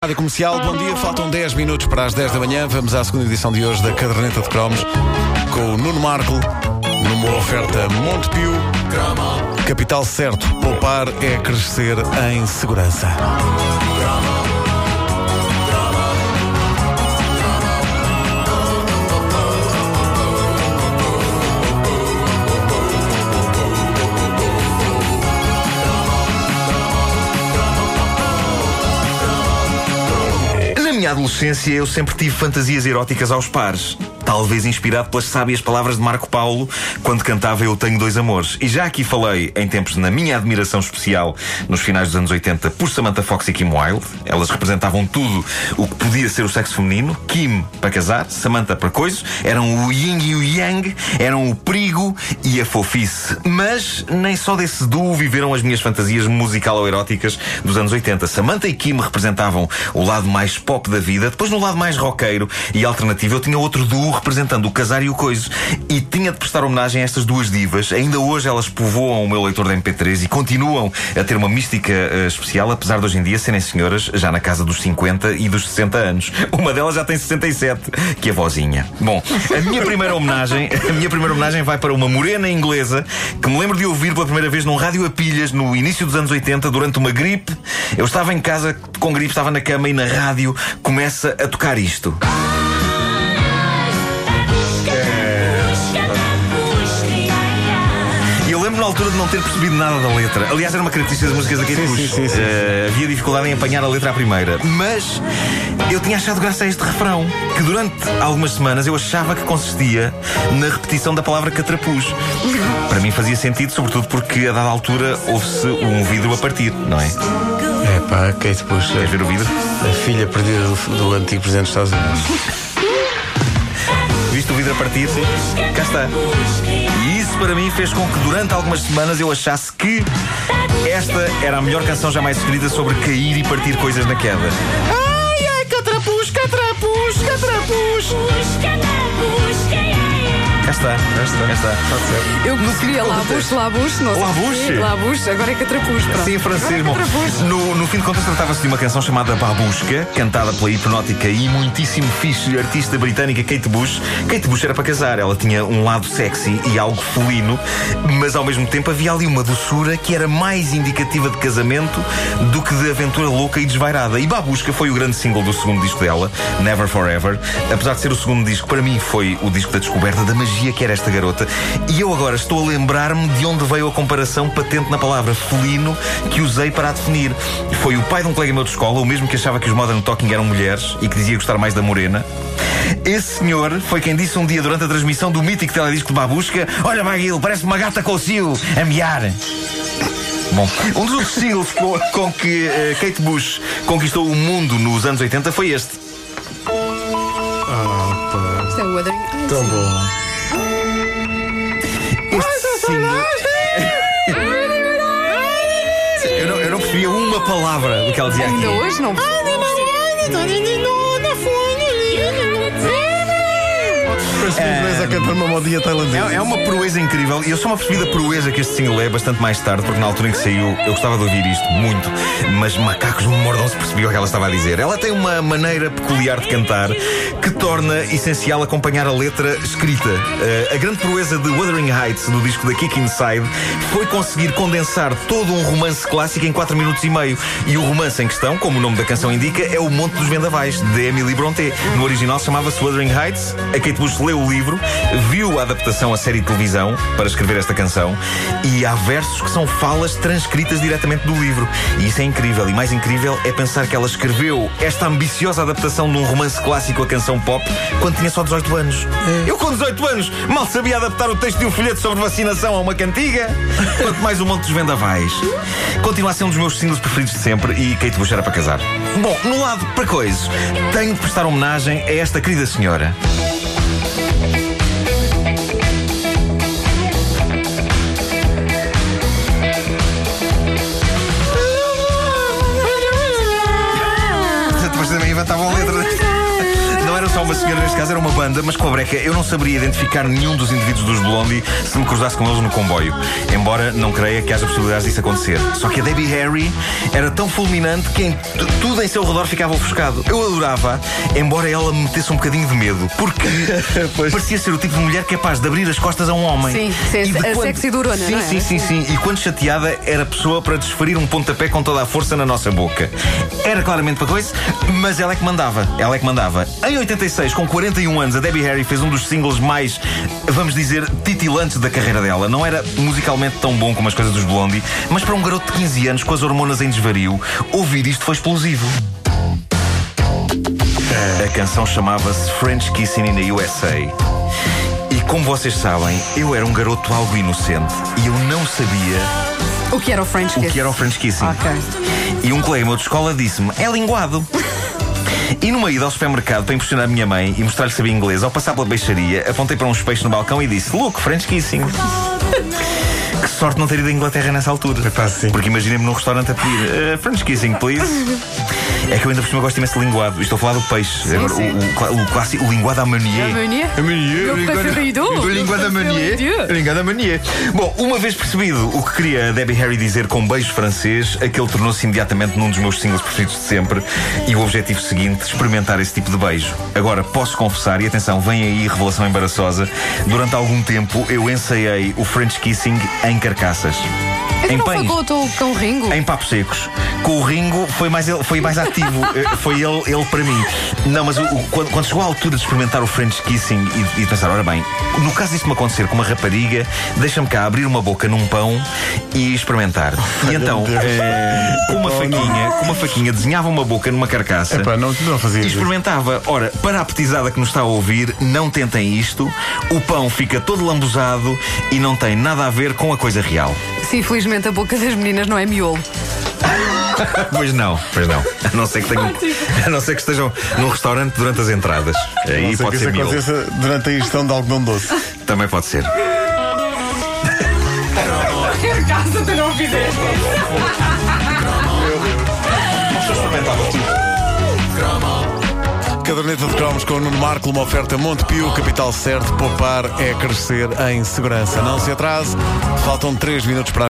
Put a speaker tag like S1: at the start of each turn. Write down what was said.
S1: Rádio Comercial, bom dia. Faltam 10 minutos para as 10 da manhã. Vamos à segunda edição de hoje da Caderneta de Cromos com o Nuno Marco numa oferta Montepio. Capital certo, poupar é crescer em segurança.
S2: Minha adolescência eu sempre tive fantasias eróticas aos pares. Talvez inspirado pelas sábias palavras de Marco Paulo quando cantava Eu Tenho Dois Amores. E já aqui falei, em tempos na minha admiração especial, nos finais dos anos 80, por Samantha Fox e Kim Wilde. Elas representavam tudo o que podia ser o sexo feminino. Kim para casar, Samantha para coisas. Eram o yin e o yang, eram o perigo e a fofice. Mas nem só desse duo viveram as minhas fantasias musical-eróticas dos anos 80. Samantha e Kim representavam o lado mais pop da vida. Depois, no lado mais roqueiro e alternativo, eu tinha outro duo representando o casar e o coiso. E tinha de prestar homenagem a estas duas divas. Ainda hoje elas povoam o meu leitor da MP3 e continuam a ter uma mística eh, especial, apesar de hoje em dia serem senhoras já na casa dos 50 e dos 60 anos. Uma delas já tem 67, que é vozinha. Bom, a minha primeira homenagem, a minha primeira homenagem vai para uma morena inglesa que me lembro de ouvir pela primeira vez num rádio a pilhas no início dos anos 80, durante uma gripe. Eu estava em casa com gripe, estava na cama e na rádio começa a tocar isto. Altura de não ter percebido nada da letra. Aliás, era uma característica das músicas da Kate
S1: Sim,
S2: Bush.
S1: sim, sim, sim,
S2: Eh, havia dificuldade em apanhar a letra à primeira. Mas eu tinha achado graça a este refrão, que durante algumas semanas eu achava que consistia na repetição da palavra catrapuz. Para mim fazia sentido, sobretudo porque a dada altura houve-se um vidro a partir, não é?
S3: É pá, Kate Bush,
S2: Queres ver o vidro?
S3: a filha perdida do, do antigo presidente dos Estados Unidos.
S2: Viste o vidro a partir? Cá está. E isso para mim fez com que durante algumas semanas eu achasse que esta era a melhor canção jamais escrita sobre cair e partir coisas na queda. Ai, ai, catrapuz, catrapuz, catrapuz. Está, cá está, cá está.
S4: Eu queria Labus, Labus, não porquê. Labus, agora é Catrapus. pronto.
S2: Sim, francês. Bom,
S4: é
S2: no, no fim de contas, tratava-se de uma canção chamada Babusca, cantada pela hipnótica e muitíssimo fixe artista britânica Kate Bush. Kate Bush era para casar, ela tinha um lado sexy e algo felino, mas ao mesmo tempo havia ali uma doçura que era mais indicativa de casamento do que de aventura louca e desvairada. E Babusca foi o grande single do segundo disco dela, Never Forever. Apesar de ser o segundo disco, para mim foi o disco da descoberta da magia que era esta garota. E eu agora estou a lembrar-me de onde veio a comparação patente na palavra felino que usei para a definir. Foi o pai de um colega meu de escola, o mesmo que achava que os Modern Talking eram mulheres e que dizia gostar mais da morena. Esse senhor foi quem disse um dia durante a transmissão do mítico teledisco de Babusca: Olha, Maguil, parece uma gata com o cio a miar. Bom, um dos outros singles com, com que eh, Kate Bush conquistou o mundo nos anos 80 foi este.
S4: Isto é o Wuthering.
S3: Tão bom.
S2: Este eu, não, eu não percebia uma palavra do que ela dizia aqui.
S4: Ainda hoje não.
S3: Uma inglesa a cantar uma modinha tailandesa.
S2: É, é uma proeza incrível e eu só me apercebi da proeza que este single é bastante mais tarde, porque na altura em que saiu eu gostava de ouvir isto muito, mas macacos me mordam se percebeu o que ela estava a dizer. Ela tem uma maneira peculiar de cantar que torna essencial acompanhar a letra escrita. Eh, a grande proeza de Wuthering Heights, do disco da Kick Inside, foi conseguir condensar todo um romance clássico em 4 minutos e meio. E o romance em questão, como o nome da canção indica, é O Monte dos Vendavais, de Emily Brontë. No original chamava-se Wuthering Heights. A Kate Bush leu o livro, viu a adaptação à série de televisão para escrever esta canção e há versos que são falas transcritas diretamente do livro. E isso é incrível. E mais incrível é pensar que ela escreveu esta ambiciosa adaptação de um romance clássico à canção pop quando tinha só 18 anos. Eu, com 18 anos, mal sabia adaptar o texto de um folheto sobre vacinação a uma cantiga. Quanto mais o Monte dos Vendavais. Continua a ser um dos meus singles preferidos de sempre e Kate Bush era para casar. Bom, no lado para coisas, tenho de prestar homenagem a esta querida senhora. Senhora, neste caso era uma banda, mas com a breca eu não saberia identificar nenhum dos indivíduos dos Blondie se me cruzasse com eles no comboio. Embora não creia que haja possibilidades disso acontecer. Só que a Debbie Harry era tão fulminante que em tudo em seu redor ficava ofuscado. Eu adorava, embora ela me metesse um bocadinho de medo, porque parecia ser o tipo de mulher capaz de abrir as costas a um homem.
S4: Sim, sim,
S2: E de
S4: a sexy durona,
S2: sim,
S4: não é?
S2: Sim, sim, sim. E quando chateada, era pessoa para desferir um pontapé com toda a força na nossa boca. Era claramente para coisa, mas ela é que mandava. Ela é que mandava. Em 86, com 41 anos, a Debbie Harry fez um dos singles mais, vamos dizer, titilantes da carreira dela. Não era musicalmente tão bom como as coisas dos Blondie, mas para um garoto de 15 anos com as hormonas em desvario, ouvir isto foi explosivo. A canção chamava-se French Kissing in the USA. E como vocês sabem, eu era um garoto algo inocente e eu não sabia
S4: O que era o French
S2: o
S4: Kiss?
S2: que era o French Kissing.
S4: Ok.
S2: E um colega meu de escola disse-me: é linguado. E numa ida ao supermercado para impressionar a minha mãe e mostrar-lhe sabia inglês, ao passar pela peixaria, apontei para uns peixes no balcão e disse: Look, French Kissing. Que sorte não ter ido à Inglaterra nessa altura.
S3: Epá, sim.
S2: Porque imaginem-me num restaurante a pedir "Eh, French Kissing, please. É que eu ainda por cima gosto imenso de linguado. Estou a falar do peixe. Agora,
S4: sim.
S2: O, o, o clássico, o linguado à manier.
S3: É
S4: Meu preferido.
S2: O linguado à manier. O linguado à manier. Bom, uma vez percebido o que queria a Debbie Harry dizer com beijo francês, aquele tornou-se imediatamente num dos meus singles preferidos de sempre. E o objetivo seguinte, experimentar esse tipo de beijo. Agora, posso confessar, e atenção, vem aí revelação embaraçosa, durante algum tempo eu ensaiei o French Kissing em carcaças.
S4: Então
S2: em
S4: não foi
S2: pães.
S4: com o cão Ringo?
S2: Em papos secos. Com o Ringo foi mais, ele- foi mais ativo. Eh, foi ele, ele para mim. Não, mas o- o- quando, quando chegou à altura de experimentar o French Kissing e, e de pensar, ora bem, no caso disto me acontecer com uma rapariga, deixa-me cá abrir uma boca num pão e experimentar. E então, eh, com uma faquinha, com uma faquinha, desenhava uma boca numa carcaça.
S3: Epá, não, não fazia
S2: E
S3: isso.
S2: experimentava. Ora, para a petizada que nos está a ouvir, não tentem isto. O pão fica todo lambuzado e não tem nada a ver com a coisa real.
S4: Sim, infelizmente a boca das meninas não é miolo.
S2: Pois não, pois não. A não ser que tenham, a não ser que estejam num restaurante durante as entradas. Aí pode
S3: que
S2: ser
S3: isso
S2: mil.
S3: aconteça durante a ingestão de algodão doce.
S2: Também pode ser.
S4: Casa, tu não fizeste.
S1: Caderneta de cromos com o Nuno Marco, uma oferta Montepio, capital certo, poupar é crescer em segurança. Não se atrase, faltam 3 minutos para